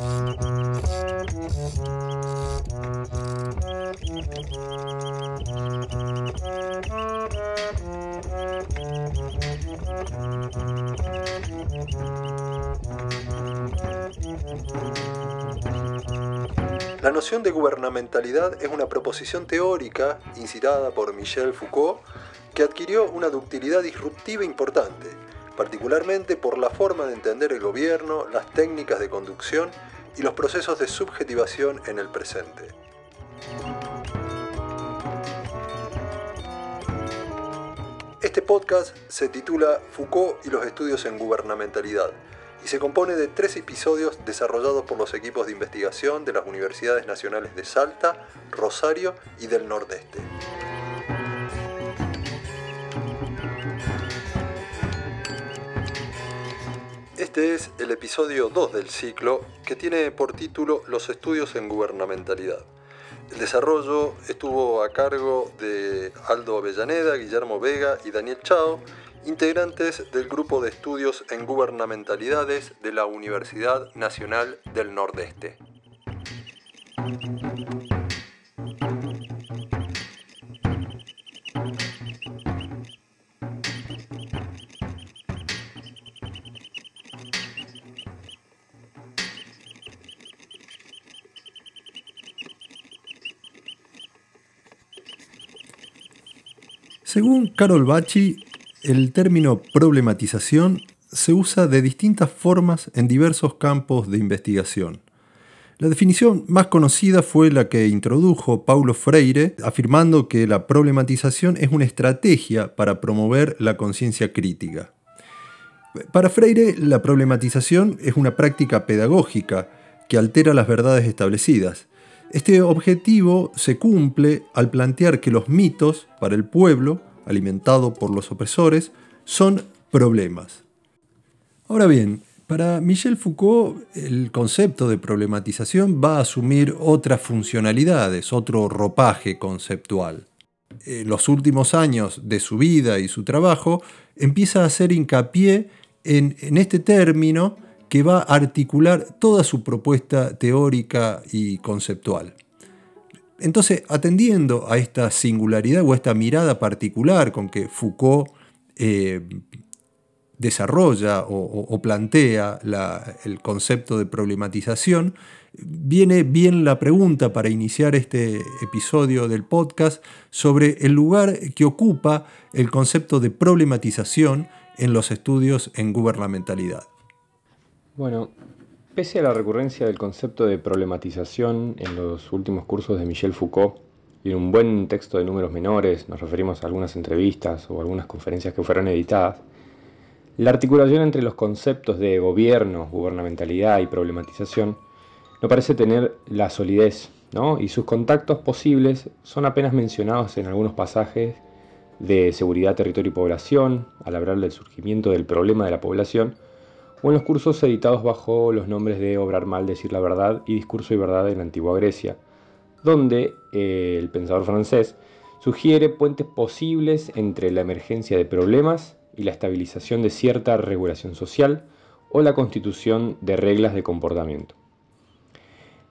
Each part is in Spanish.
La noción de gubernamentalidad es una proposición teórica incitada por Michel Foucault que adquirió una ductilidad disruptiva importante, particularmente por la forma de entender el gobierno, las técnicas de conducción y los procesos de subjetivación en el presente. Este podcast se titula Foucault y los estudios en gubernamentalidad y se compone de tres episodios desarrollados por los equipos de investigación de las Universidades Nacionales de Salta, Rosario y del Nordeste. Este es el episodio 2 del ciclo que tiene por título Los estudios en gubernamentalidad. El desarrollo estuvo a cargo de Aldo Avellaneda, Guillermo Vega y Daniel Chao integrantes del Grupo de Estudios en Gubernamentalidades de la Universidad Nacional del Nordeste. Según Carol Bachi, el término problematización se usa de distintas formas en diversos campos de investigación. La definición más conocida fue la que introdujo Paulo Freire, afirmando que la problematización es una estrategia para promover la conciencia crítica. Para Freire, la problematización es una práctica pedagógica que altera las verdades establecidas. Este objetivo se cumple al plantear que los mitos para el pueblo alimentado por los opresores, son problemas. Ahora bien, para Michel Foucault el concepto de problematización va a asumir otras funcionalidades, otro ropaje conceptual. En los últimos años de su vida y su trabajo empieza a hacer hincapié en, en este término que va a articular toda su propuesta teórica y conceptual. Entonces, atendiendo a esta singularidad o a esta mirada particular con que Foucault eh, desarrolla o, plantea el concepto de problematización, viene bien la pregunta para iniciar este episodio del podcast sobre el lugar que ocupa el concepto de problematización en los estudios en gubernamentalidad. Bueno, Pese a la recurrencia del concepto de problematización en los últimos cursos de Michel Foucault y en un buen texto de números menores, nos referimos a algunas entrevistas o algunas conferencias que fueron editadas, la articulación entre los conceptos de gobierno, gubernamentalidad y problematización no parece tener la solidez, ¿no? y sus contactos posibles son apenas mencionados en algunos pasajes de seguridad, territorio y población, al hablar del surgimiento del problema de la población, o en los cursos editados bajo los nombres de Obrar mal, decir la verdad y Discurso y verdad en la antigua Grecia, donde eh, el pensador francés sugiere puentes posibles entre la emergencia de problemas y la estabilización de cierta regulación social o la constitución de reglas de comportamiento.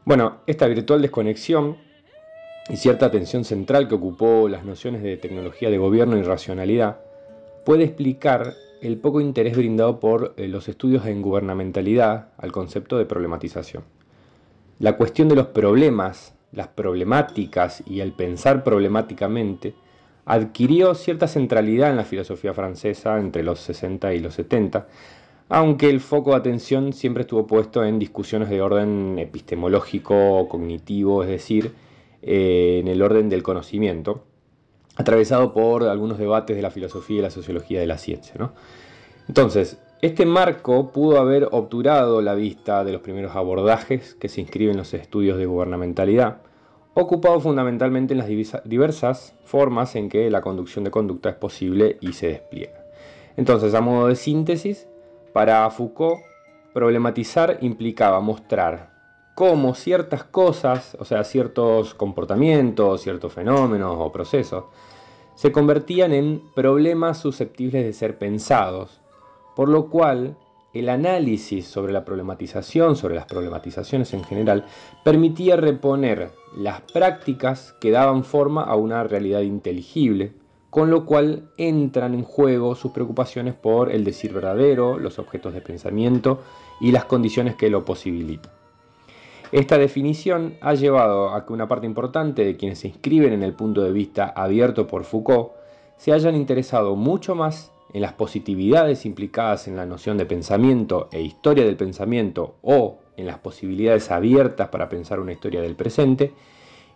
Bueno, esta virtual desconexión y cierta atención central que ocupó las nociones de tecnología de gobierno y racionalidad puede explicar el poco interés brindado por eh, los estudios en gubernamentalidad al concepto de problematización. La cuestión de los problemas, las problemáticas y el pensar problemáticamente adquirió cierta centralidad en la filosofía francesa entre los 60 y los 70, aunque el foco de atención siempre estuvo puesto en discusiones de orden epistemológico, cognitivo, es decir, eh, en el orden del conocimiento, atravesado por algunos debates de la filosofía y la sociología de la ciencia. Entonces, este marco pudo haber obturado la vista de los primeros abordajes que se inscriben en los estudios de gubernamentalidad, ocupado fundamentalmente en las diversas formas en que la conducción de conducta es posible y se despliega. Entonces, a modo de síntesis, para Foucault, problematizar implicaba mostrar cómo ciertas cosas, o sea, ciertos comportamientos, ciertos fenómenos o procesos, se convertían en problemas susceptibles de ser pensados, por lo cual el análisis sobre la problematización, sobre las problematizaciones en general, permitía reponer las prácticas que daban forma a una realidad inteligible, con lo cual entran en juego sus preocupaciones por el decir verdadero, los objetos de pensamiento y las condiciones que lo posibilitan. Esta definición ha llevado a que una parte importante de quienes se inscriben en el punto de vista abierto por Foucault se hayan interesado mucho más en las positividades implicadas en la noción de pensamiento e historia del pensamiento o en las posibilidades abiertas para pensar una historia del presente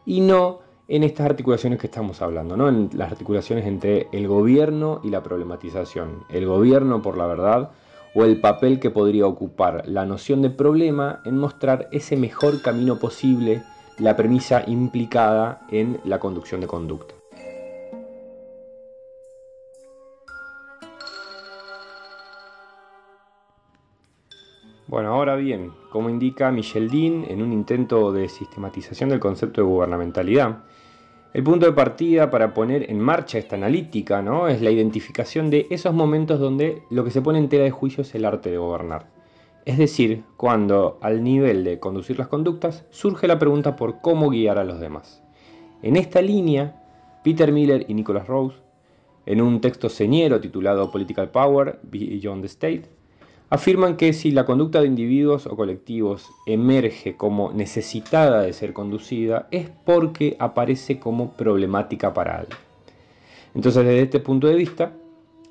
y no en estas articulaciones que estamos hablando, ¿no? en las articulaciones entre el gobierno y la problematización, el gobierno por la verdad o el papel que podría ocupar la noción de problema en mostrar ese mejor camino posible, la premisa implicada en la conducción de conducta. Bueno, ahora bien, como indica Michel Dean en un intento de sistematización del concepto de gubernamentalidad, el punto de partida para poner en marcha esta analítica ¿no? es la identificación de esos momentos donde lo que se pone en tela de juicio es el arte de gobernar. Es decir, cuando al nivel de conducir las conductas surge la pregunta por cómo guiar a los demás. En esta línea, Peter Miller y Nicholas Rose, en un texto señero titulado Political Power Beyond the State, afirman que si la conducta de individuos o colectivos emerge como necesitada de ser conducida es porque aparece como problemática para alguien. Entonces desde este punto de vista,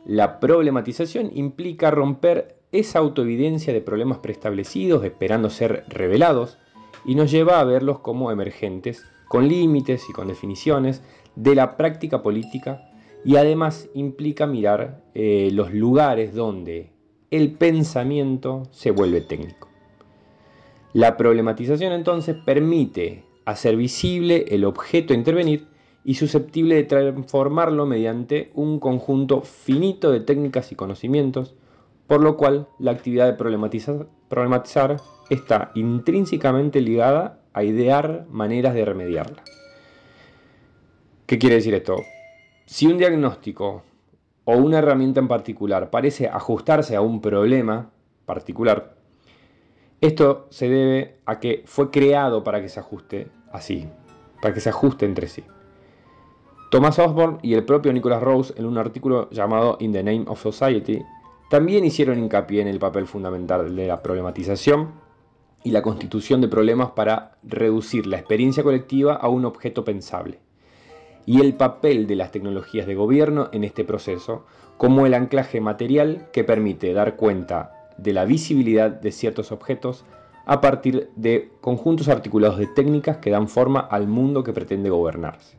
la problematización implica romper esa autoevidencia de problemas preestablecidos esperando ser revelados y nos lleva a verlos como emergentes, con límites y con definiciones de la práctica política y además implica mirar eh, los lugares donde el pensamiento se vuelve técnico. La problematización entonces permite hacer visible el objeto a intervenir y susceptible de transformarlo mediante un conjunto finito de técnicas y conocimientos, por lo cual la actividad de problematizar, problematizar está intrínsecamente ligada a idear maneras de remediarla. ¿Qué quiere decir esto? Si un diagnóstico o una herramienta en particular. Parece ajustarse a un problema particular, esto se debe a que fue creado para que se ajuste así, para que se ajuste entre sí. Thomas Osborne y el propio Nicholas Rose, en un artículo llamado In the Name of Society, también hicieron hincapié en el papel fundamental de la problematización y la constitución de problemas para reducir la experiencia colectiva a un objeto pensable y el papel de las tecnologías de gobierno en este proceso como el anclaje material que permite dar cuenta de la visibilidad de ciertos objetos a partir de conjuntos articulados de técnicas que dan forma al mundo que pretende gobernarse.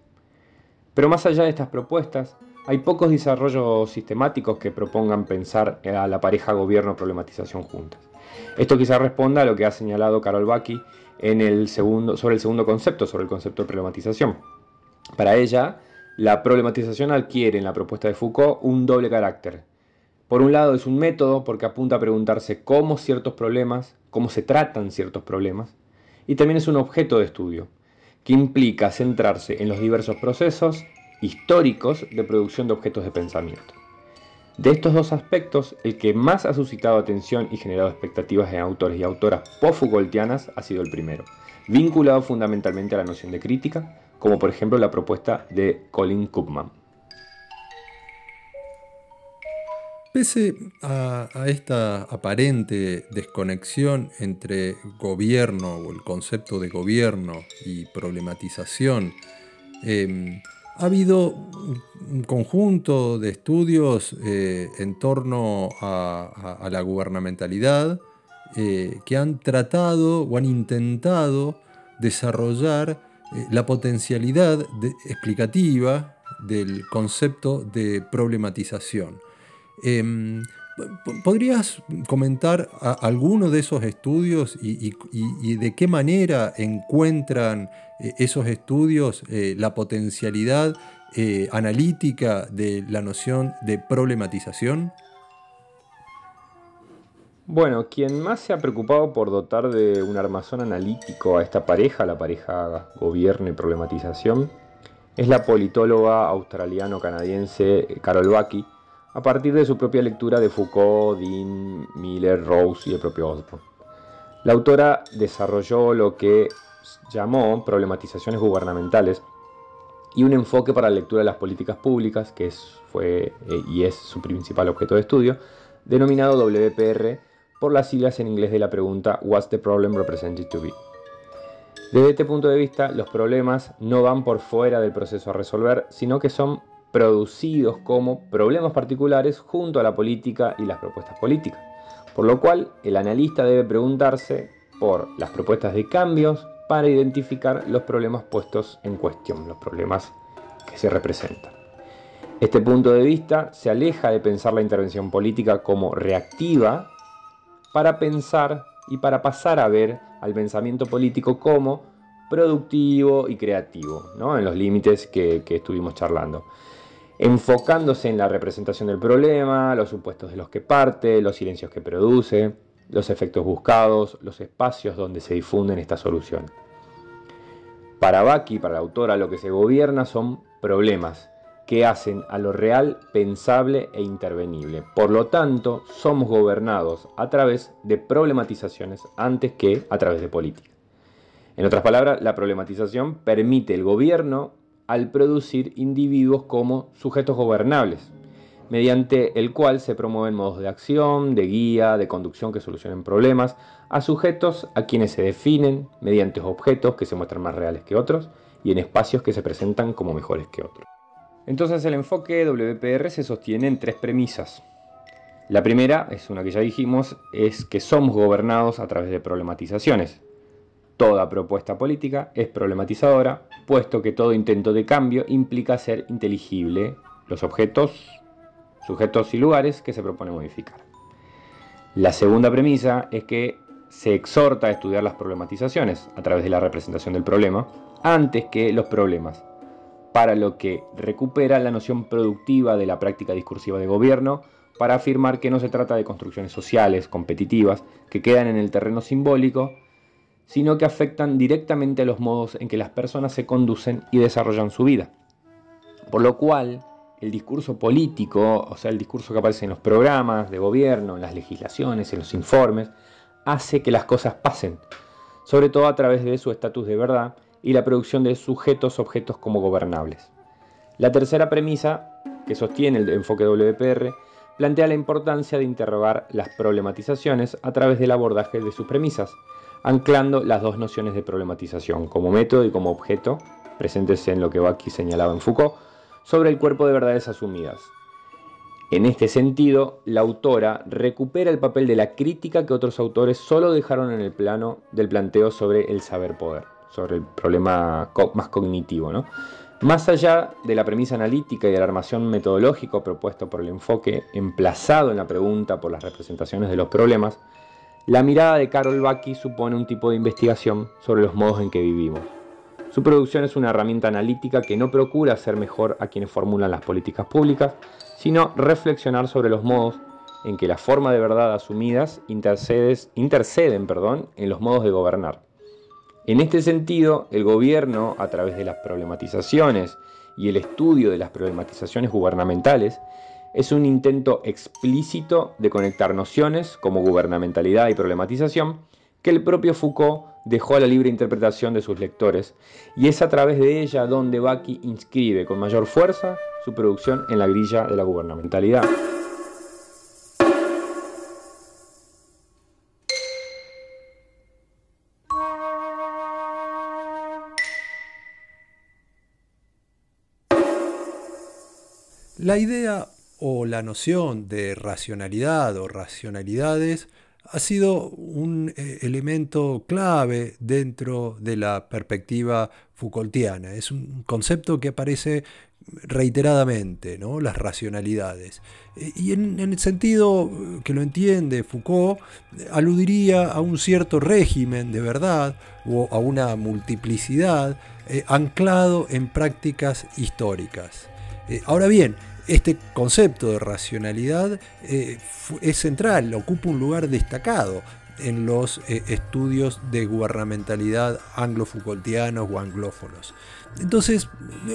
Pero más allá de estas propuestas, hay pocos desarrollos sistemáticos que propongan pensar a la pareja gobierno-problematización juntas. Esto quizá responda a lo que ha señalado Carol Baki en el segundo, sobre el segundo concepto, sobre el concepto de problematización. Para ella, la problematización adquiere en la propuesta de Foucault un doble carácter. Por un lado es un método porque apunta a preguntarse cómo ciertos problemas, cómo se tratan ciertos problemas, y también es un objeto de estudio, que implica centrarse en los diversos procesos históricos de producción de objetos de pensamiento. De estos dos aspectos, el que más ha suscitado atención y generado expectativas en autores y autoras post-Foucaultianas ha sido el primero, vinculado fundamentalmente a la noción de crítica, como por ejemplo la propuesta de Colin Koopman. Pese a, esta aparente desconexión entre gobierno o el concepto de gobierno y problematización, em, ha habido un conjunto de estudios eh, en torno a, la gubernamentalidad eh, que han tratado o han intentado desarrollar la potencialidad explicativa del concepto de problematización. Em, ¿Podrías comentar alguno de esos estudios y, de qué manera encuentran eh, esos estudios eh, la potencialidad analítica de la noción de problematización? Bueno, quien más se ha preocupado por dotar de un armazón analítico a esta pareja, la pareja gobierno y problematización, es la politóloga australiano-canadiense Carol Baki, a partir de su propia lectura de Foucault, Dean, Miller, Rose y el propio Osborne. La autora desarrolló lo que llamó problematizaciones gubernamentales y un enfoque para la lectura de las políticas públicas, que es, fue eh, y es su principal objeto de estudio, denominado WPR por las siglas en inglés de la pregunta What's the problem represented to be? Desde este punto de vista, los problemas no van por fuera del proceso a resolver, sino que son producidos como problemas particulares junto a la política y las propuestas políticas. Por lo cual, el analista debe preguntarse por las propuestas de cambios para identificar los problemas puestos en cuestión, los problemas que se representan. Este punto de vista se aleja de pensar la intervención política como reactiva para pensar y para pasar a ver al pensamiento político como productivo y creativo, ¿no? en los límites que, que estuvimos charlando enfocándose en la representación del problema, los supuestos de los que parte, los silencios que produce, los efectos buscados, los espacios donde se difunden estas soluciones. Para Baki, para la autora, lo que se gobierna son problemas que hacen a lo real pensable e intervenible. Por lo tanto, somos gobernados a través de problematizaciones antes que a través de política. En otras palabras, la problematización permite el gobierno al producir individuos como sujetos gobernables, mediante el cual se promueven modos de acción, de guía, de conducción que solucionen problemas, a sujetos a quienes se definen mediante objetos que se muestran más reales que otros y en espacios que se presentan como mejores que otros. Entonces el enfoque WPR se sostiene en tres premisas. La primera, es una que ya dijimos, es que somos gobernados a través de problematizaciones. Toda propuesta política es problematizadora, puesto que todo intento de cambio implica ser inteligible los objetos, sujetos y lugares que se propone modificar. La segunda premisa es que se exhorta a estudiar las problematizaciones a través de la representación del problema antes que los problemas, para lo que recupera la noción productiva de la práctica discursiva de gobierno para afirmar que no se trata de construcciones sociales, competitivas, que quedan en el terreno simbólico, sino que afectan directamente a los modos en que las personas se conducen y desarrollan su vida. Por lo cual, el discurso político, o sea, el discurso que aparece en los programas de gobierno, en las legislaciones, en los informes, hace que las cosas pasen, sobre todo a través de su estatus de verdad y la producción de sujetos objetos como gobernables. La tercera premisa que sostiene el enfoque WPR plantea la importancia de interrogar las problematizaciones a través del abordaje de sus premisas, anclando las dos nociones de problematización, como método y como objeto, presentes en lo que Baki señalaba en Foucault, sobre el cuerpo de verdades asumidas. En este sentido, la autora recupera el papel de la crítica que otros autores solo dejaron en el plano del planteo sobre el saber poder, sobre el problema más cognitivo. ¿no? Más allá de la premisa analítica y de la armación metodológico propuesto por el enfoque emplazado en la pregunta por las representaciones de los problemas, la mirada de Carol Baki supone un tipo de investigación sobre los modos en que vivimos. Su producción es una herramienta analítica que no procura hacer mejor a quienes formulan las políticas públicas, sino reflexionar sobre los modos en que la forma de verdad asumidas interceden perdón, en los modos de gobernar. En este sentido, el gobierno, a través de las problematizaciones y el estudio de las problematizaciones gubernamentales, es un intento explícito de conectar nociones como gubernamentalidad y problematización que el propio Foucault dejó a la libre interpretación de sus lectores, y es a través de ella donde Baki inscribe con mayor fuerza su producción en la grilla de la gubernamentalidad. La idea o la noción de racionalidad o racionalidades ha sido un eh, elemento clave dentro de la perspectiva Foucaultiana. Es un concepto que aparece reiteradamente, ¿no? las racionalidades. Eh, y en, el sentido que lo entiende Foucault, aludiría a un cierto régimen de verdad o a una multiplicidad eh, anclado en prácticas históricas. ahora bien, este concepto de racionalidad eh, es central, ocupa un lugar destacado en los eh, estudios de gubernamentalidad anglo-Foucaultianos o anglófonos. Entonces,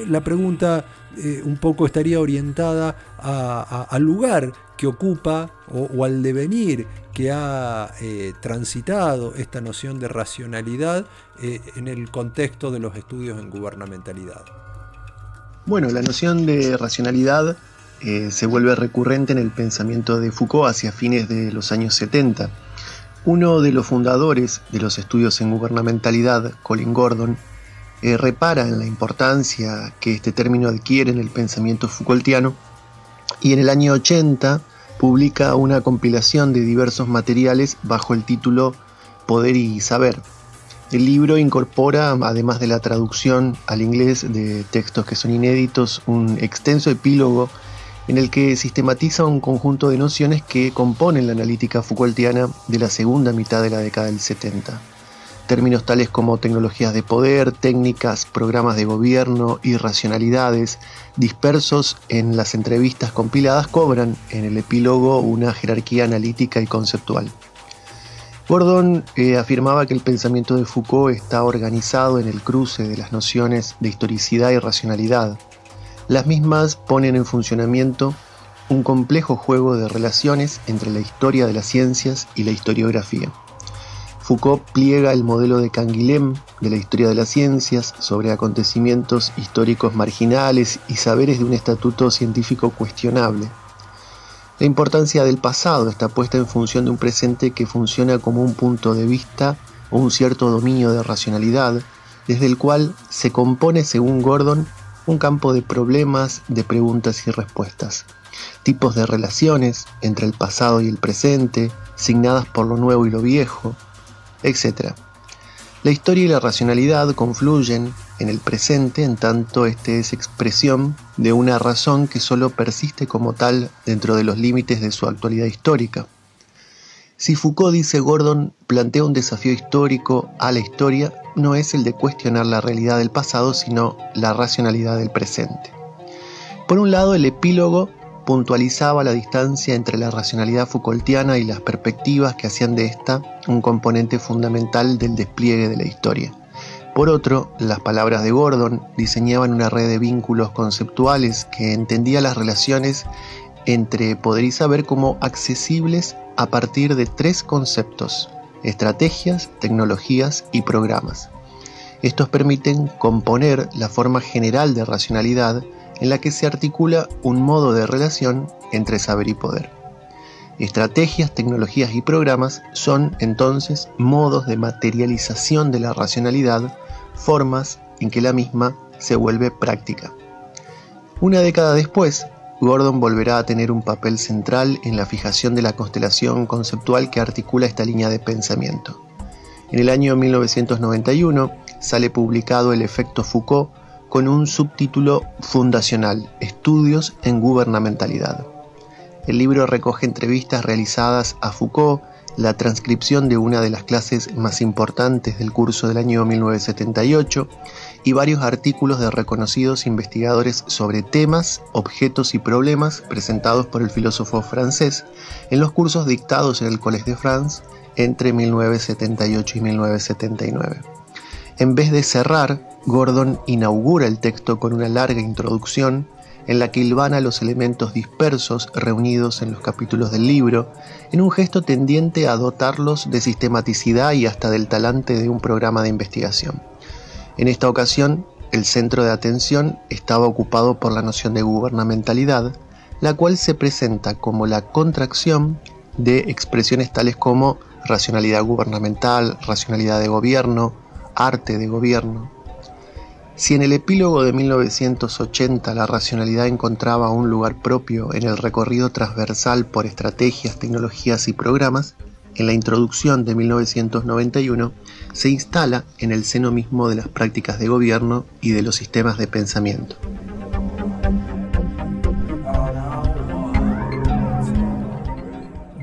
la pregunta eh, un poco estaría orientada al lugar que ocupa o, al devenir que ha transitado esta noción de racionalidad en el contexto de los estudios en gubernamentalidad. Bueno, la noción de racionalidad se vuelve recurrente en el pensamiento de Foucault hacia fines de los años 70 uno de los fundadores de los estudios en gubernamentalidad, Colin Gordon, eh, repara en la importancia que este término adquiere en el pensamiento Foucaultiano y en el año 80 publica una compilación de diversos materiales bajo el título Poder y Saber. El libro incorpora, además de la traducción al inglés de textos que son inéditos, un extenso epílogo en el que sistematiza un conjunto de nociones que componen la analítica Foucaultiana de la segunda mitad de la década del 70. Términos tales como tecnologías de poder, técnicas, programas de gobierno y racionalidades, dispersos en las entrevistas compiladas, cobran en el epílogo una jerarquía analítica y conceptual. Gordon eh, afirmaba que el pensamiento de Foucault está organizado en el cruce de las nociones de historicidad y racionalidad, las mismas ponen en funcionamiento un complejo juego de relaciones entre la historia de las ciencias y la historiografía. Foucault pliega el modelo de Canguilhem de la historia de las ciencias sobre acontecimientos históricos marginales y saberes de un estatuto científico cuestionable. La importancia del pasado está puesta en función de un presente que funciona como un punto de vista o un cierto dominio de racionalidad, desde el cual se compone, según Gordon, un campo de problemas, de preguntas y respuestas, tipos de relaciones entre el pasado y el presente, signadas por lo nuevo y lo viejo, etc. La historia y la racionalidad confluyen en el presente en tanto este es expresión de una razón que solo persiste como tal dentro de los límites de su actualidad histórica. Si Foucault, dice Gordon, plantea un desafío histórico a la historia, no es el de cuestionar la realidad del pasado, sino la racionalidad del presente. Por un lado, el epílogo puntualizaba la distancia entre la racionalidad Foucaultiana y las perspectivas que hacían de esta un componente fundamental del despliegue de la historia. Por otro, las palabras de Gordon diseñaban una red de vínculos conceptuales que entendía las relaciones entre poder y saber como accesibles a partir de tres conceptos, estrategias, tecnologías y programas. Estos permiten componer la forma general de racionalidad en la que se articula un modo de relación entre saber y poder. Estrategias, tecnologías y programas son entonces modos de materialización de la racionalidad, formas en que la misma se vuelve práctica. Una década después, Gordon volverá a tener un papel central en la fijación de la constelación conceptual que articula esta línea de pensamiento. En el año 1991 sale publicado El efecto Foucault con un subtítulo fundacional, Estudios en Gubernamentalidad. El libro recoge entrevistas realizadas a Foucault, la transcripción de una de las clases más importantes del curso del año 1978 y varios artículos de reconocidos investigadores sobre temas, objetos y problemas presentados por el filósofo francés en los cursos dictados en el Collège de France entre 1978 y 1979. En vez de cerrar, Gordon inaugura el texto con una larga introducción en la que hilvana los elementos dispersos reunidos en los capítulos del libro, en un gesto tendiente a dotarlos de sistematicidad y hasta del talante de un programa de investigación. En esta ocasión, el centro de atención estaba ocupado por la noción de gubernamentalidad, la cual se presenta como la contracción de expresiones tales como racionalidad gubernamental, racionalidad de gobierno, arte de gobierno. Si en el epílogo de 1980 la racionalidad encontraba un lugar propio en el recorrido transversal por estrategias, tecnologías y programas, en la introducción de 1991 se instala en el seno mismo de las prácticas de gobierno y de los sistemas de pensamiento.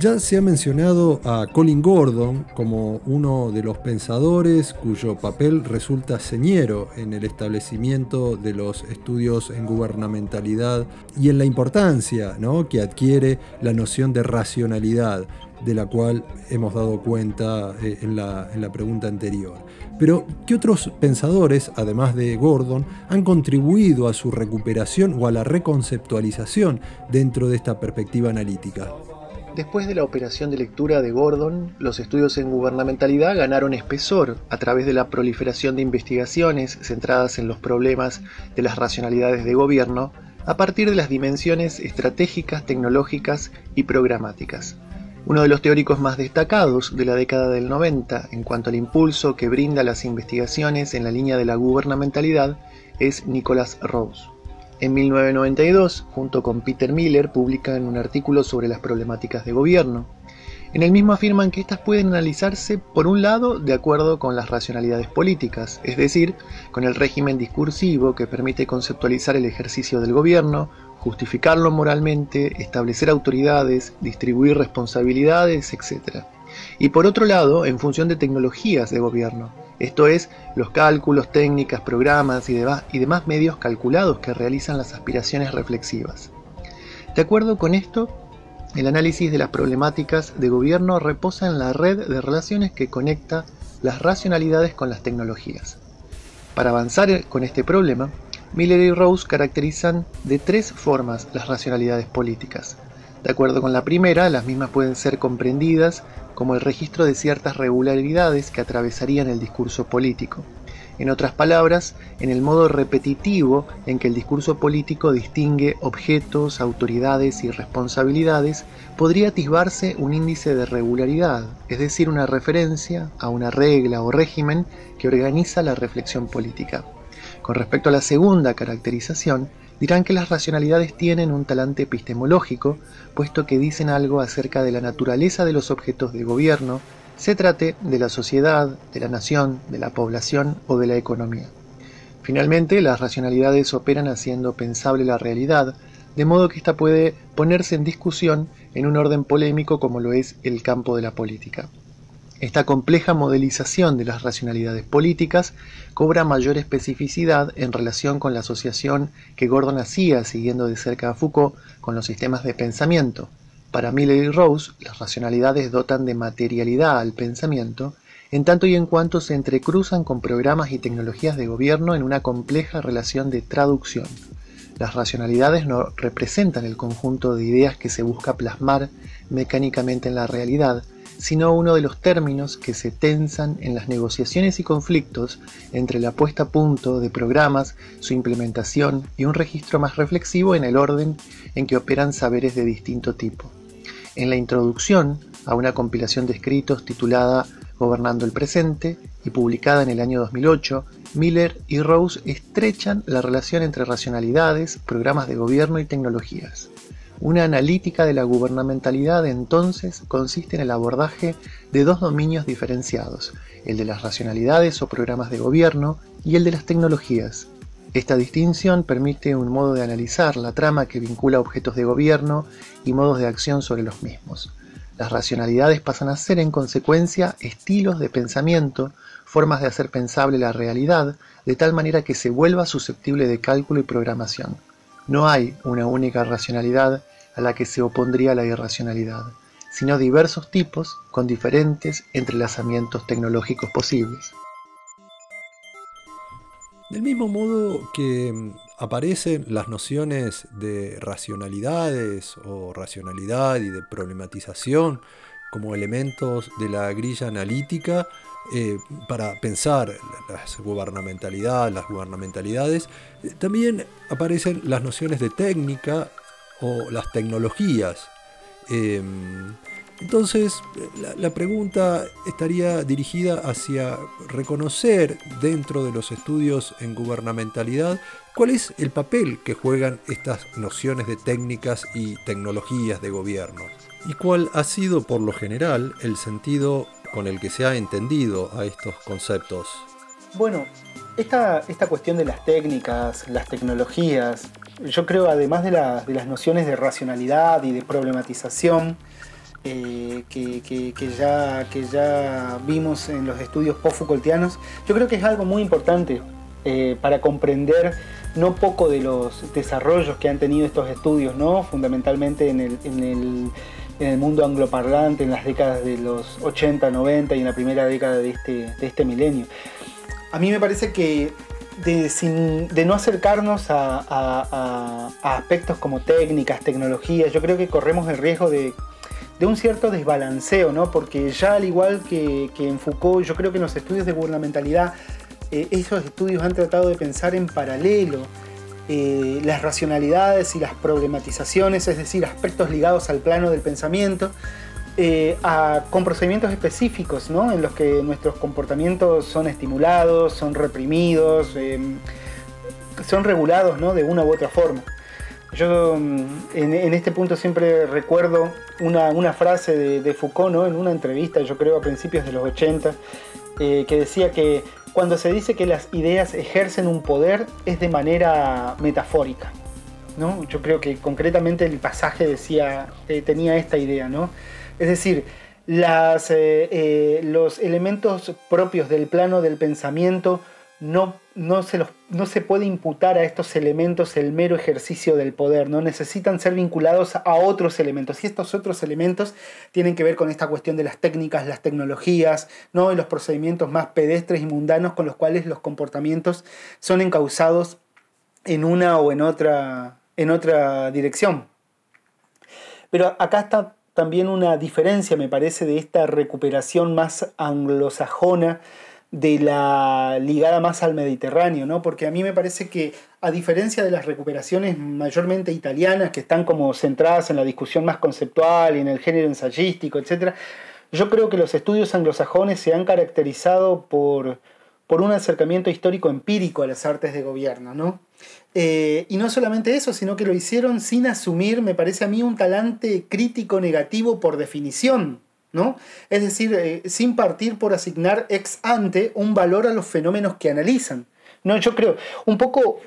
Ya se ha mencionado a Colin Gordon como uno de los pensadores cuyo papel resulta señero en el establecimiento de los estudios en gubernamentalidad y en la importancia que adquiere la noción de racionalidad de la cual hemos dado cuenta eh, en la, en la pregunta anterior. Pero, ¿qué otros pensadores, además de Gordon, han contribuido a su recuperación o a la reconceptualización dentro de esta perspectiva analítica? Después de la operación de lectura de Gordon, los estudios en gubernamentalidad ganaron espesor a través de la proliferación de investigaciones centradas en los problemas de las racionalidades de gobierno a partir de las dimensiones estratégicas, tecnológicas y programáticas. Uno de los teóricos más destacados de la década del 90 en cuanto al impulso que brinda las investigaciones en la línea de la gubernamentalidad es Nicholas Rose. En 1992, junto con Peter Miller, publican un artículo sobre las problemáticas de gobierno. En el mismo afirman que éstas pueden analizarse, por un lado, de acuerdo con las racionalidades políticas, es decir, con el régimen discursivo que permite conceptualizar el ejercicio del gobierno, justificarlo moralmente, establecer autoridades, distribuir responsabilidades, etc. Y por otro lado, en función de tecnologías de gobierno, esto es, los cálculos, técnicas, programas y demás, medios calculados que realizan las aspiraciones reflexivas. De acuerdo con esto, el análisis de las problemáticas de gobierno reposa en la red de relaciones que conecta las racionalidades con las tecnologías. Para avanzar con este problema, Miller y Rose caracterizan de tres formas las racionalidades políticas. De acuerdo con la primera, las mismas pueden ser comprendidas como el registro de ciertas regularidades que atravesarían el discurso político. En otras palabras, en el modo repetitivo en que el discurso político distingue objetos, autoridades y responsabilidades, podría atisbarse un índice de regularidad, es decir, una referencia a una regla o régimen que organiza la reflexión política. Con respecto a la segunda caracterización, dirán que las racionalidades tienen un talante epistemológico, puesto que dicen algo acerca de la naturaleza de los objetos de gobierno, se trate de la sociedad, de la nación, de la población o de la economía. Finalmente, las racionalidades operan haciendo pensable la realidad, de modo que ésta puede ponerse en discusión en un orden polémico como lo es el campo de la política. Esta compleja modelización de las racionalidades políticas cobra mayor especificidad en relación con la asociación que Gordon hacía, siguiendo de cerca a Foucault, con los sistemas de pensamiento. Para Miller y Rose, las racionalidades dotan de materialidad al pensamiento, en tanto y en cuanto se entrecruzan con programas y tecnologías de gobierno en una compleja relación de traducción. Las racionalidades no representan el conjunto de ideas que se busca plasmar mecánicamente en la realidad, sino uno de los términos que se tensan en las negociaciones y conflictos entre la puesta a punto de programas, su implementación y un registro más reflexivo en el orden en que operan saberes de distinto tipo. En la introducción a una compilación de escritos titulada Gobernando el Presente y publicada en el año 2008, Miller y Rose estrechan la relación entre racionalidades, programas de gobierno y tecnologías. Una analítica de la gubernamentalidad entonces consiste en el abordaje de dos dominios diferenciados, el de las racionalidades o programas de gobierno y el de las tecnologías. Esta distinción permite un modo de analizar la trama que vincula objetos de gobierno y modos de acción sobre los mismos. Las racionalidades pasan a ser en consecuencia estilos de pensamiento, formas de hacer pensable la realidad, de tal manera que se vuelva susceptible de cálculo y programación. No hay una única racionalidad a la que se opondría la irracionalidad, sino diversos tipos con diferentes entrelazamientos tecnológicos posibles. Del mismo modo que mm, aparecen las nociones de racionalidades o racionalidad y de problematización como elementos de la grilla analítica, eh, para pensar las gubernamentalidades, las gubernamentalidades, eh, también aparecen las nociones de técnica o las tecnologías. Em, entonces, la, pregunta estaría dirigida hacia reconocer dentro de los estudios en gubernamentalidad cuál es el papel que juegan estas nociones de técnicas y tecnologías de gobierno y cuál ha sido por lo general el sentido con el que se ha entendido a estos conceptos? Bueno, esta, esta cuestión de las técnicas, las tecnologías, yo creo además de, de las nociones de racionalidad y de problematización, eh, que, ya, que ya vimos en los estudios post-Foucaultianos, yo creo que es algo muy importante eh, para comprender no poco de los desarrollos que han tenido estos estudios, ¿no? fundamentalmente en el en el mundo angloparlante en las décadas de los 80, 90 y en la primera década de este, de este milenio. A mí me parece que de, no acercarnos a, aspectos como técnicas, tecnologías, yo creo que corremos el riesgo de, un cierto desbalanceo, ¿no? porque ya al igual que, en Foucault, yo creo que en los estudios de gubernamentalidad, eh, esos estudios han tratado de pensar en paralelo eh, las racionalidades y las problematizaciones, es decir, aspectos ligados al plano del pensamiento, eh, con procedimientos específicos. En los que nuestros comportamientos son estimulados, son reprimidos, eh, son regulados. De una u otra forma. Yo mm, en, este punto siempre recuerdo una, frase de, Foucault, ¿no? En una entrevista, yo creo a principios de los 80, que decía que cuando se dice que las ideas ejercen un poder es de manera metafórica. ¿no? Yo creo que concretamente el pasaje decía, eh, tenía esta idea, ¿no? Es decir, eh, eh, los elementos propios del plano del pensamiento no, no, se los, no se puede imputar a estos elementos el mero ejercicio del poder, no necesitan ser vinculados a otros elementos. Y estos otros elementos tienen que ver con esta cuestión de las técnicas, las tecnologías, ¿no? y los procedimientos más pedestres y mundanos con los cuales los comportamientos son encausados en una o en otra, en otra dirección. Pero acá está también una diferencia, me parece, de esta recuperación más anglosajona de la ligada más al Mediterráneo, ¿no? Porque a mí me parece que, a diferencia de las recuperaciones mayormente italianas, que están como centradas en la discusión más conceptual y en el género ensayístico, etc., yo creo que los estudios anglosajones se han caracterizado por, por un acercamiento histórico empírico a las artes de gobierno, ¿no? Eh, y no solamente eso, sino que lo hicieron sin asumir, me parece a mí, un talante crítico negativo por definición, es decir, eh, sin partir por asignar ex ante un valor a los fenómenos que analizan. ¿no? Yo creo, un poco,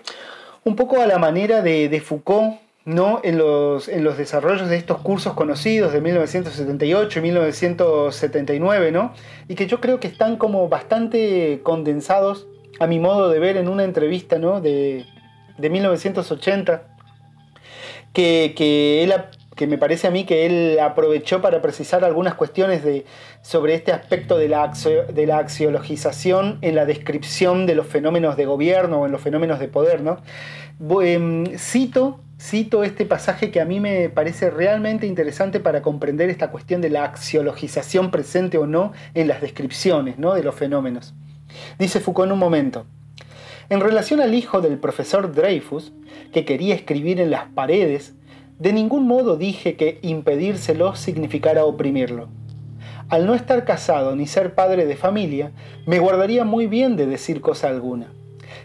un poco a la manera de, Foucault, ¿no? En los, en los desarrollos de estos cursos conocidos de 1978 y 1979, ¿no? Y que yo creo que están como bastante condensados, a mi modo de ver, en una entrevista, ¿no? De, de 1980, que, que él que me parece a mí que él aprovechó para precisar algunas cuestiones de, sobre este aspecto de la, de la axiologización en la descripción de los fenómenos de gobierno o en los fenómenos de poder. ¿no? Em, cito, cito este pasaje que a mí me parece realmente interesante para comprender esta cuestión de la axiologización presente o no en las descripciones ¿no? de los fenómenos. Dice Foucault en un momento, en relación al hijo del profesor Dreyfus, que quería escribir en las paredes de ningún modo dije que impedírselo significara oprimirlo. Al no estar casado ni ser padre de familia, me guardaría muy bien de decir cosa alguna.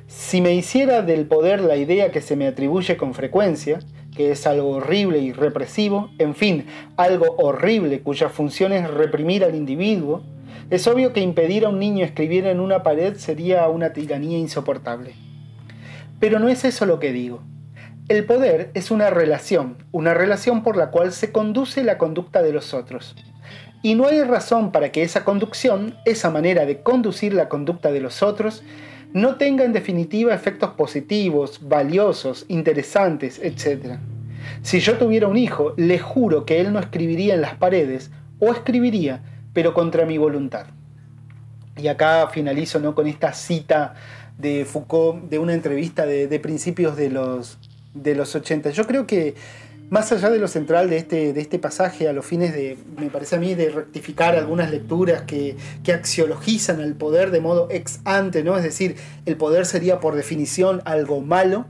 Si me hiciera del poder la idea que se me atribuye con frecuencia, que es algo horrible y represivo, en fin, algo horrible cuya función es reprimir al individuo, es obvio que impedir a un niño escribir en una pared sería una tiranía insoportable. Pero no es eso lo que digo. El poder es una relación, una relación por la cual se conduce la conducta de los otros. Y no hay razón para que esa conducción, esa manera de conducir la conducta de los otros, no tenga en definitiva efectos positivos, valiosos, interesantes, etc. Si yo tuviera un hijo, le juro que él no escribiría en las paredes, o escribiría, pero contra mi voluntad. Y acá finalizo ¿no? con esta cita de Foucault de una entrevista de, de principios de los, de los 80. Yo creo que más allá de lo central de este, de este pasaje, a los fines de, me parece a mí, de rectificar algunas lecturas que, que axiologizan al poder de modo ex ante, ¿no? Es decir, el poder sería por definición algo malo,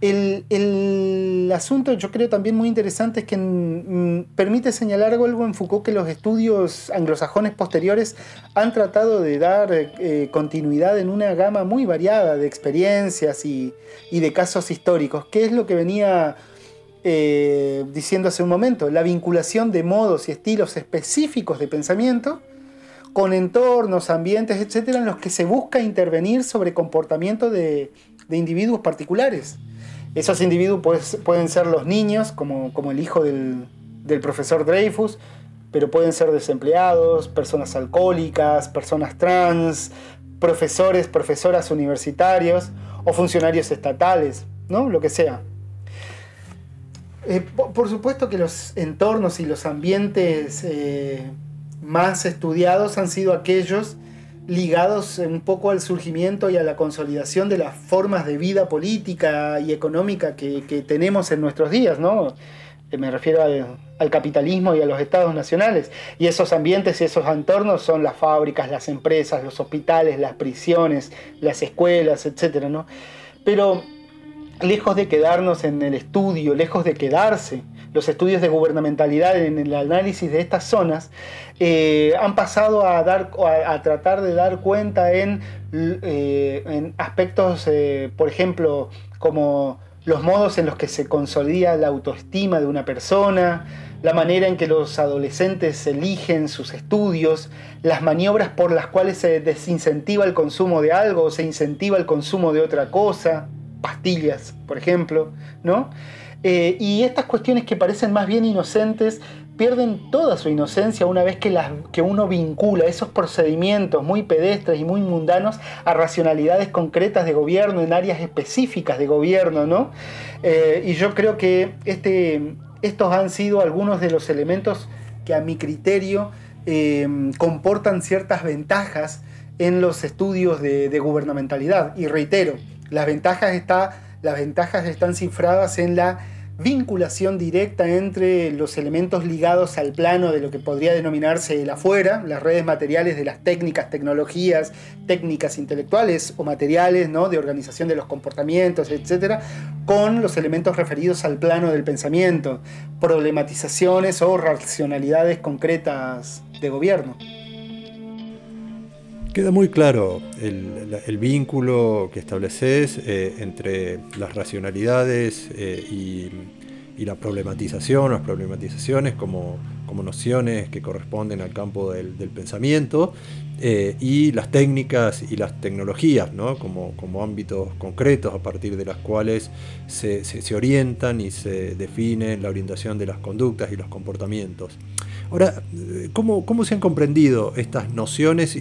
el, asunto yo creo también muy interesante es que mm, permite señalar algo en Foucault que los estudios anglosajones posteriores han tratado de dar eh, continuidad en una gama muy variada de experiencias y, de casos históricos, que es lo que venía eh, diciendo hace un momento, la vinculación de modos y estilos específicos de pensamiento con entornos, ambientes, etcétera, en los que se busca intervenir sobre comportamiento de individuos particulares. Esos individuos pues, pueden ser los niños, como, como el hijo del, profesor Dreyfus, pero pueden ser desempleados, personas alcohólicas, personas trans, profesores, profesoras universitarios o funcionarios estatales, ¿no? Lo que sea. Eh, por, supuesto que los entornos y los ambientes eh, más estudiados han sido aquellos ligados un poco al surgimiento y a la consolidación de las formas de vida política y económica que, tenemos en nuestros días, ¿no? Eh, me refiero al, capitalismo y a los estados nacionales. Y esos ambientes y esos entornos son las fábricas, las empresas, los hospitales, las prisiones, las escuelas, etc. ¿no? Pero lejos de quedarnos en el estudio, lejos de quedarse los estudios de gubernamentalidad en el análisis de estas zonas, eh, han pasado a, dar, a, tratar de dar cuenta en, eh, aspectos, eh, por ejemplo, como los modos en los que se consolida la autoestima de una persona, la manera en que los adolescentes eligen sus estudios, las maniobras por las cuales se desincentiva el consumo de algo o se incentiva el consumo de otra cosa, pastillas, por ejemplo, ¿no? Eh, y estas cuestiones que parecen más bien inocentes pierden toda su inocencia una vez que, las, que uno vincula esos procedimientos muy pedestres y muy mundanos a racionalidades concretas de gobierno en áreas específicas de gobierno, ¿no? Eh, y yo creo que este, estos han sido algunos de los elementos que a mi criterio eh, comportan ciertas ventajas en los estudios de, de gubernamentalidad. Y reitero, las ventajas, está, las ventajas están cifradas en la vinculación directa entre los elementos ligados al plano de lo que podría denominarse el afuera, las redes materiales de las técnicas, tecnologías, técnicas intelectuales o materiales, ¿no? de organización de los comportamientos, etc., con los elementos referidos al plano del pensamiento, problematizaciones o racionalidades concretas de gobierno. Queda muy claro el, vínculo que estableces eh, entre las racionalidades eh, y, la problematización, las problematizaciones como, nociones que corresponden al campo del, pensamiento, eh, y las técnicas y las tecnologías, como, ámbitos concretos a partir de las cuales se, se orientan y se define la orientación de las conductas y los comportamientos. Ahora, ¿cómo, ¿cómo, se han comprendido estas nociones,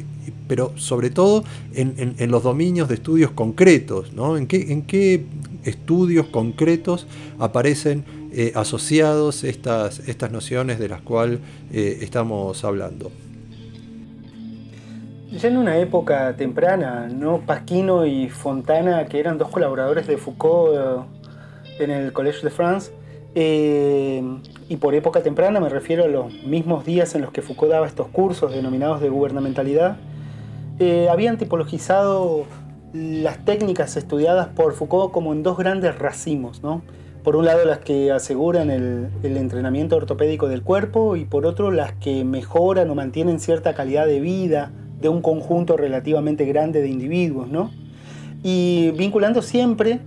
pero sobre todo en, los dominios de estudios concretos? ¿no? ¿En, qué, ¿En qué estudios concretos aparecen eh, asociados estas, estas nociones de las cuales eh, estamos hablando? Ya en una época temprana, ¿no? Pasquino y Fontana, que eran dos colaboradores de Foucault eh, en el Collège de France, y por época temprana me refiero a los mismos días en los que Foucault daba estos cursos denominados de gubernamentalidad, eh, habían tipologizado las técnicas estudiadas por Foucault como en dos grandes racimos, ¿no? Por un lado las que aseguran el, entrenamiento ortopédico del cuerpo y por otro las que mejoran o mantienen cierta calidad de vida de un conjunto relativamente grande de individuos, ¿no? Y vinculando siempre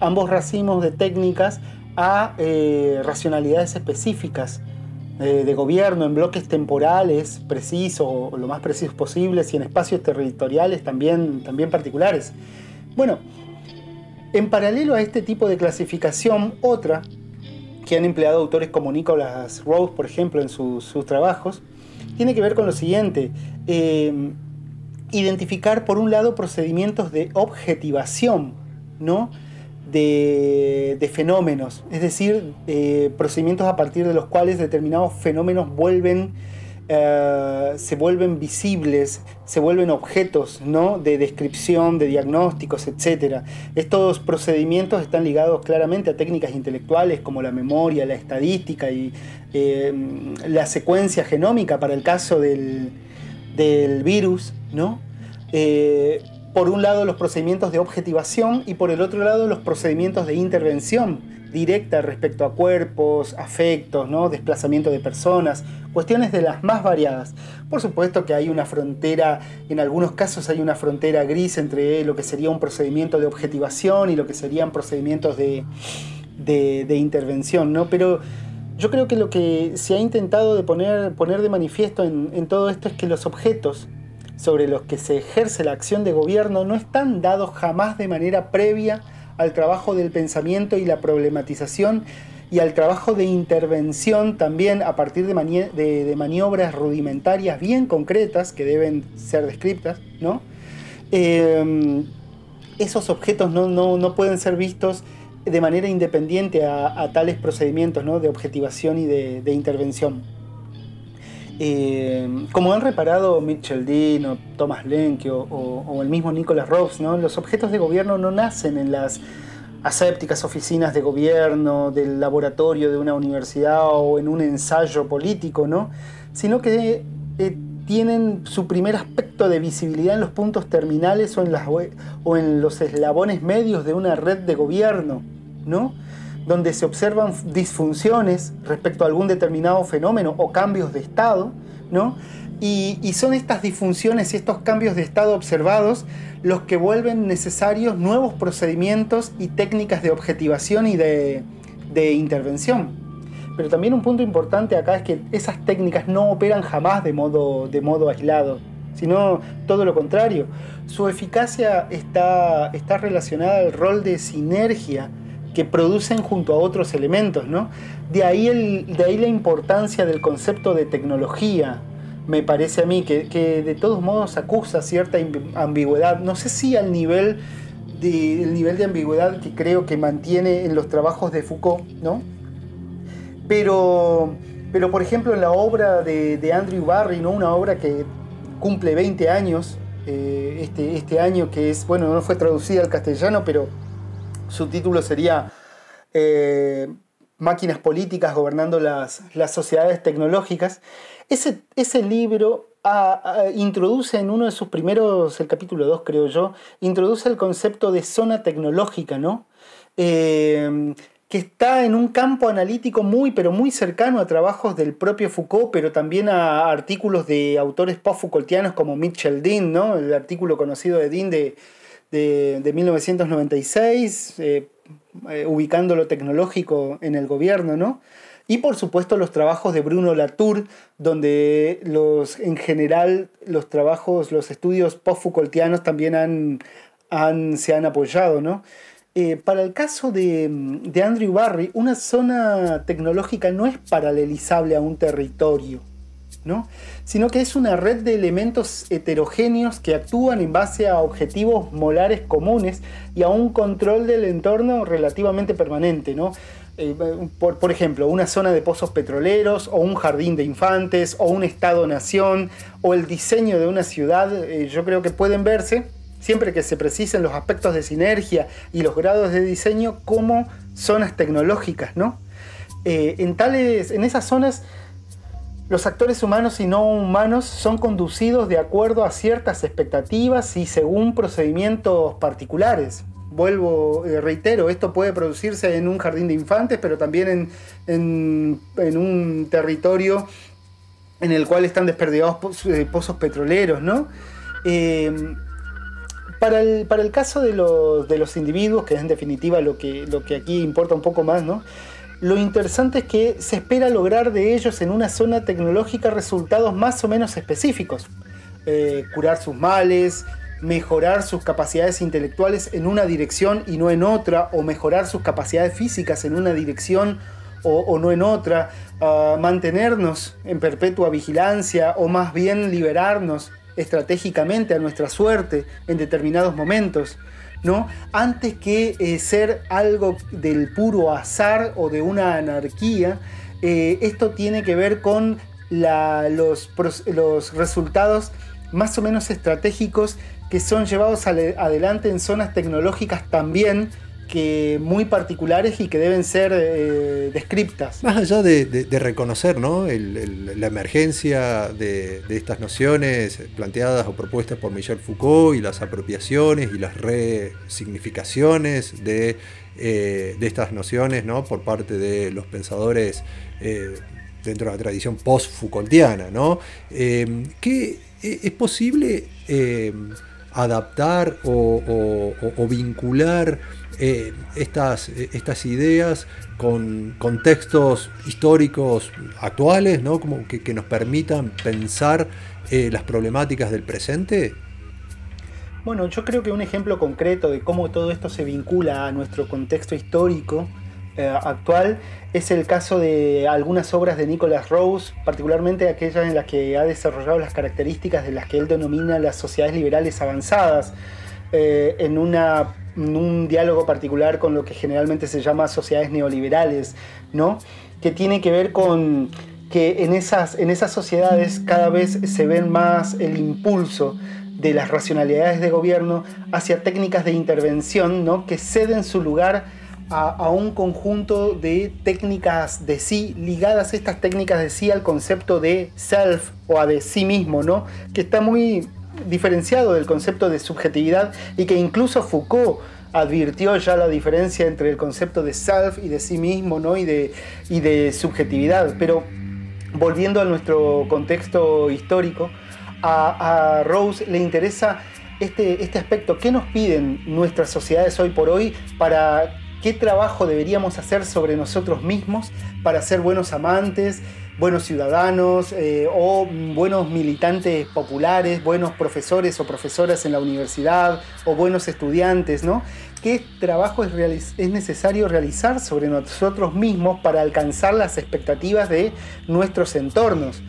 ambos racimos de técnicas a eh, racionalidades específicas eh, de gobierno en bloques temporales precisos o lo más precisos posibles y en espacios territoriales también, también particulares. Bueno, en paralelo a este tipo de clasificación, otra que han empleado autores como Nicholas Rose, por ejemplo, en sus, trabajos, tiene que ver con lo siguiente. Eh, identificar, por un lado, procedimientos de objetivación, ¿no? De, fenómenos, es decir, procedimientos a partir de los cuales determinados fenómenos vuelven, eh, se vuelven visibles, se vuelven objetos ¿no? de descripción, de diagnósticos, etc. Estos procedimientos están ligados claramente a técnicas intelectuales como la memoria, la estadística y eh, la secuencia genómica para el caso del, del virus, ¿no? Por un lado los procedimientos de objetivación y por el otro lado los procedimientos de intervención directa respecto a cuerpos, afectos, ¿no? desplazamiento de personas, cuestiones de las más variadas. Por supuesto que hay una frontera, en algunos casos hay una frontera gris entre lo que sería un procedimiento de objetivación y lo que serían procedimientos de, intervención, ¿no? pero yo creo que lo que se ha intentado de poner, poner de manifiesto en, en todo esto es que los objetos sobre los que se ejerce la acción de gobierno no están dados jamás de manera previa al trabajo del pensamiento y la problematización y al trabajo de intervención también a partir de, maniobras rudimentarias bien concretas que deben ser descritas, ¿no? Em, esos objetos no, pueden ser vistos de manera independiente a, tales procedimientos de objetivación y de, intervención. Eh, como han reparado Mitchell Dean o Thomas Lenke o, el mismo Nicholas Rose, ¿no? los objetos de gobierno no nacen en las asépticas oficinas de gobierno, del laboratorio de una universidad o en un ensayo político, ¿no? sino que eh, tienen su primer aspecto de visibilidad en los puntos terminales o en, o en los eslabones medios de una red de gobierno, ¿no? Donde se observan disfunciones respecto a algún determinado fenómeno o cambios de estado, ¿no? Y, son estas disfunciones y estos cambios de estado observados los que vuelven necesarios nuevos procedimientos y técnicas de objetivación y de, de intervención. Pero también un punto importante acá es que esas técnicas no operan jamás de modo, de modo aislado, sino todo lo contrario. Su eficacia está, está relacionada al rol de sinergia que producen junto a otros elementos. ¿no? De, ahí el, de ahí la importancia del concepto de tecnología, me parece a mí, que, que de todos modos acusa cierta ambigüedad. No sé si al nivel de, el nivel de ambigüedad que creo que mantiene en los trabajos de Foucault, ¿no? Pero, pero por ejemplo, en la obra de, Andrew Barry, ¿no? una obra que cumple 20 años, eh, este, este año que es, bueno, no fue traducida al castellano, pero su título sería eh, Máquinas políticas gobernando las, sociedades tecnológicas. Ese, ese libro introduce en uno de sus primeros, el capítulo 2 creo yo, introduce el concepto de zona tecnológica, ¿no? Eh, que está en un campo analítico muy, pero muy cercano a trabajos del propio Foucault, pero también a artículos de autores post-Foucaultianos como Mitchell Dean, ¿no? el artículo conocido de Dean de, de, 1996, eh, eh, ubicando lo tecnológico en el gobierno, ¿no? Y por supuesto los trabajos de Bruno Latour, donde los, en general los trabajos, los estudios post-Foucaultianos también han, han, se han apoyado, ¿no? Eh, para el caso de, Andrew Barry, una zona tecnológica no es paralelizable a un territorio, ¿no? sino que es una red de elementos heterogéneos que actúan en base a objetivos molares comunes y a un control del entorno relativamente permanente. ¿no? Eh, por, ejemplo, una zona de pozos petroleros, o un jardín de infantes, o un estado-nación, o el diseño de una ciudad, eh, yo creo que pueden verse siempre que se precisen los aspectos de sinergia y los grados de diseño como zonas tecnológicas, ¿no? Eh, en, tales, en esas zonas, los actores humanos y no humanos son conducidos de acuerdo a ciertas expectativas y según procedimientos particulares. Vuelvo, eh, reitero, esto puede producirse en un jardín de infantes, pero también en, un territorio en el cual están desperdigados eh, pozos petroleros, ¿no? para el, para el caso de los, de los individuos, que es en definitiva lo que, lo que aquí importa un poco más, ¿no? Lo interesante es que se espera lograr de ellos en una zona tecnológica resultados más o menos específicos. Eh, curar sus males, mejorar sus capacidades intelectuales en una dirección y no en otra, o mejorar sus capacidades físicas en una dirección o, no en otra, ah, mantenernos en perpetua vigilancia o más bien liberarnos estratégicamente a nuestra suerte en determinados momentos, Antes que eh, ser algo del puro azar o de una anarquía, eh, esto tiene que ver con los resultados más o menos estratégicos que son llevados adelante en zonas tecnológicas también que muy particulares y que deben ser eh, descriptas. Más allá de, reconocer ¿no? la emergencia de, estas nociones planteadas o propuestas por Michel Foucault y las apropiaciones y las resignificaciones de, eh, estas nociones ¿no? por parte de los pensadores eh, dentro de la tradición post-Foucaultiana, ¿no? ¿qué, ¿Es posible adaptar o vincular eh, estas, eh, estas ideas con contextos históricos actuales, ¿no? Como que, nos permitan pensar eh, las problemáticas del presente? Bueno, yo creo que un ejemplo concreto de cómo todo esto se vincula a nuestro contexto histórico actual es el caso de algunas obras de Nicholas Rose, particularmente aquellas en las que ha desarrollado las características de las que él denomina las sociedades liberales avanzadas, en una un diálogo particular con lo que generalmente se llama sociedades neoliberales, ¿no? que tiene que ver con que en esas, en esas sociedades cada vez se ven más el impulso de las racionalidades de gobierno hacia técnicas de intervención ¿no? que ceden su lugar a, un conjunto de técnicas de sí, ligadas estas técnicas de sí al concepto de self o a de sí mismo, ¿no? que está muy diferenciado del concepto de subjetividad y que incluso Foucault advirtió ya la diferencia entre el concepto de self y de sí mismo ¿no? y, de, y de subjetividad. Pero volviendo a nuestro contexto histórico, a, Rose le interesa este, este aspecto. ¿Qué nos piden nuestras sociedades hoy por hoy para qué trabajo deberíamos hacer sobre nosotros mismos para ser buenos amantes, buenos ciudadanos eh, o buenos militantes populares, buenos profesores o profesoras en la universidad o buenos estudiantes, ¿no? ¿Qué trabajo es necesario realizar sobre nosotros mismos para alcanzar las expectativas de nuestros entornos?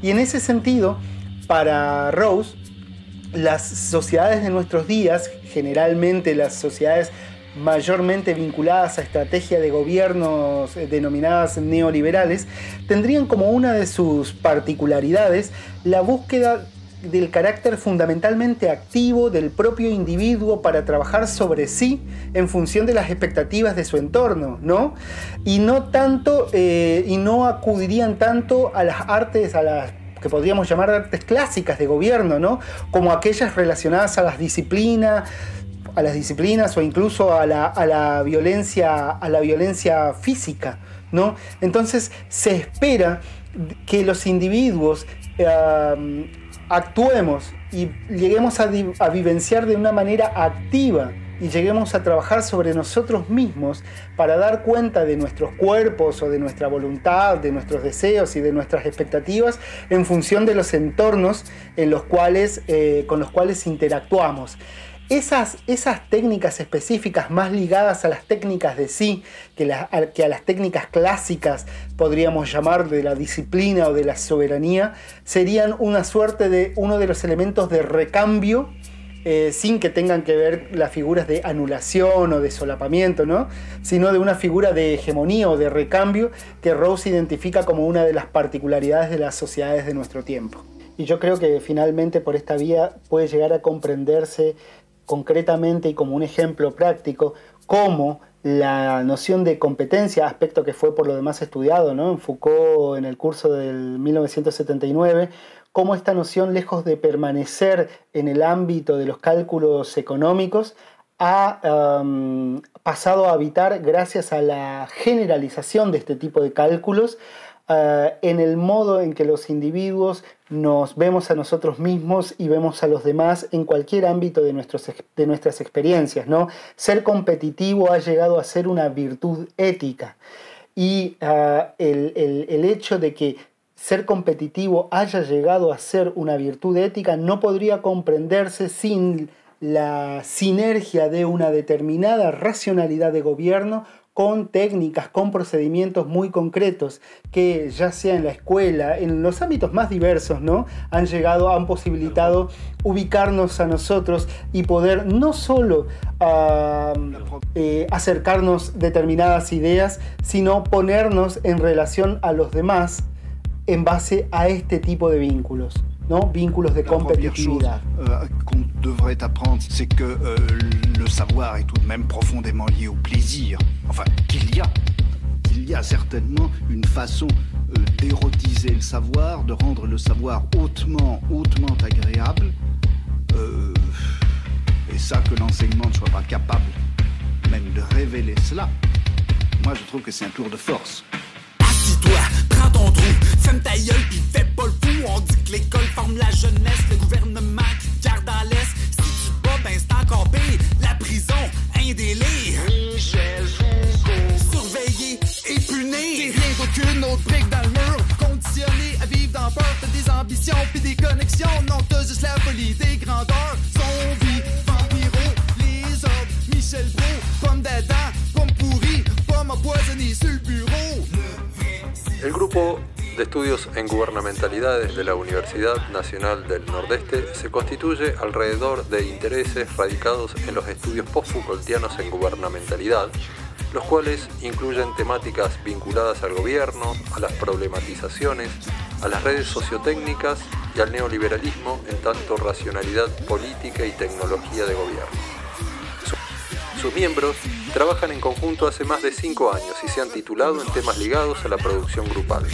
Y en ese sentido, para Rose, las sociedades de nuestros días, generalmente las sociedades mayormente vinculadas a estrategias de gobiernos eh, denominadas neoliberales, tendrían como una de sus particularidades la búsqueda del carácter fundamentalmente activo del propio individuo para trabajar sobre sí en función de las expectativas de su entorno, ¿no? Y no tanto, eh, y no acudirían tanto a las artes, a las que podríamos llamar artes clásicas de gobierno, ¿no? Como aquellas relacionadas a las disciplinas, a las disciplinas o incluso a la, violencia, a la violencia física. ¿no? Entonces se espera que los individuos actuemos y lleguemos a, a vivenciar de una manera activa y lleguemos a trabajar sobre nosotros mismos para dar cuenta de nuestros cuerpos o de nuestra voluntad, de nuestros deseos y de nuestras expectativas en función de los entornos en los cuales, eh, con los cuales interactuamos. Esas, esas, técnicas específicas más ligadas a las técnicas de sí, que, que, a las técnicas clásicas podríamos llamar de la disciplina o de la soberanía, serían una suerte de uno de los elementos de recambio eh, sin que tengan que ver las figuras de anulación o de solapamiento, ¿no? sino de una figura de hegemonía o de recambio que Rose identifica como una de las particularidades de las sociedades de nuestro tiempo. Y yo creo que finalmente por esta vía puede llegar a comprenderse concretamente y como un ejemplo práctico cómo la noción de competencia, aspecto que fue por lo demás estudiado ¿no? en Foucault en el curso del 1979, cómo esta noción, lejos de permanecer en el ámbito de los cálculos económicos, ha pasado a habitar gracias a la generalización de este tipo de cálculos uh, en el modo en que los individuos nos vemos a nosotros mismos y vemos a los demás en cualquier ámbito de, nuestros, de nuestras experiencias. ¿no? Ser competitivo ha llegado a ser una virtud ética y uh, el, el hecho de que ser competitivo haya llegado a ser una virtud ética no podría comprenderse sin la sinergia de una determinada racionalidad de gobierno con técnicas, con procedimientos muy concretos que ya sea en la escuela, en los ámbitos más diversos, ¿no? Han llegado, han posibilitado ubicarnos a nosotros y poder no solo eh, acercarnos determinadas ideas, sino ponernos en relación a los demás en base à este tipo de vínculos. Non vínculos de competitividad. Euh, qu'on devrait apprendre, c'est que euh, le savoir est tout de même profondément lié au plaisir. Enfin, qu'il y a. Il y a certainement une façon euh, d'érotiser le savoir, de rendre le savoir hautement, hautement agréable. et ça, que l'enseignement ne soit pas capable même de révéler cela, moi je trouve que c'est un tour de force. Assis-toi, prends ton trou, ferme ta gueule pis fais pas le fou. On dit que l'école forme la jeunesse, le gouvernement qui garde à l'est. Si tu bats, ben c'est encore pire. La prison, un délire. Michel Foucault. Surveillé et puni. T'es rien qu'aucune autre brique dans le mur. Conditionné à vivre dans peur. T'as des ambitions pis des connexions. Non, t'as juste la folie des grandeurs. Zombies, vampiro, les autres. Michel Bro, pomme d'Adam, pomme pourrie, pomme empoisonnée sur le bureau. El grupo de Estudios en Gubernamentalidades de la Universidad Nacional del Nordeste se constituye alrededor de intereses radicados en los estudios post-Foucaultianos en gubernamentalidad, los cuales incluyen temáticas vinculadas al gobierno, a las problematizaciones, a las redes sociotécnicas y al neoliberalismo en tanto racionalidad política y tecnología de gobierno. Sus miembros trabajan en conjunto hace más de cinco años y se han titulado en temas ligados a la producción grupal.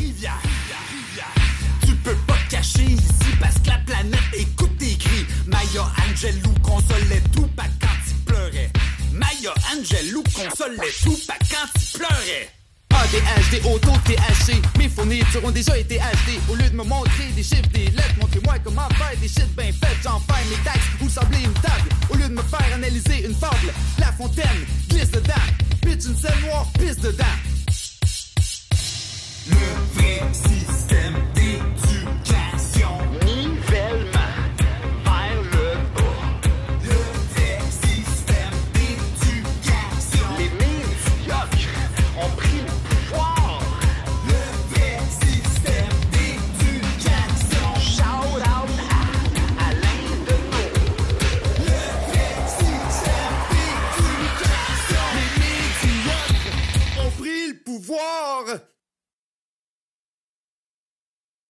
ADHD, auto THC Mes fournitures ont déjà été achetées. Au lieu de me montrer des chiffres, des lettres Montrez-moi comment faire des shit bien faites. J'en fais mes taxes ou sabler une table. Au lieu de me faire analyser une fable La fontaine glisse dedans. Bitch une selle noire, pisse dedans. Le vrai système. voir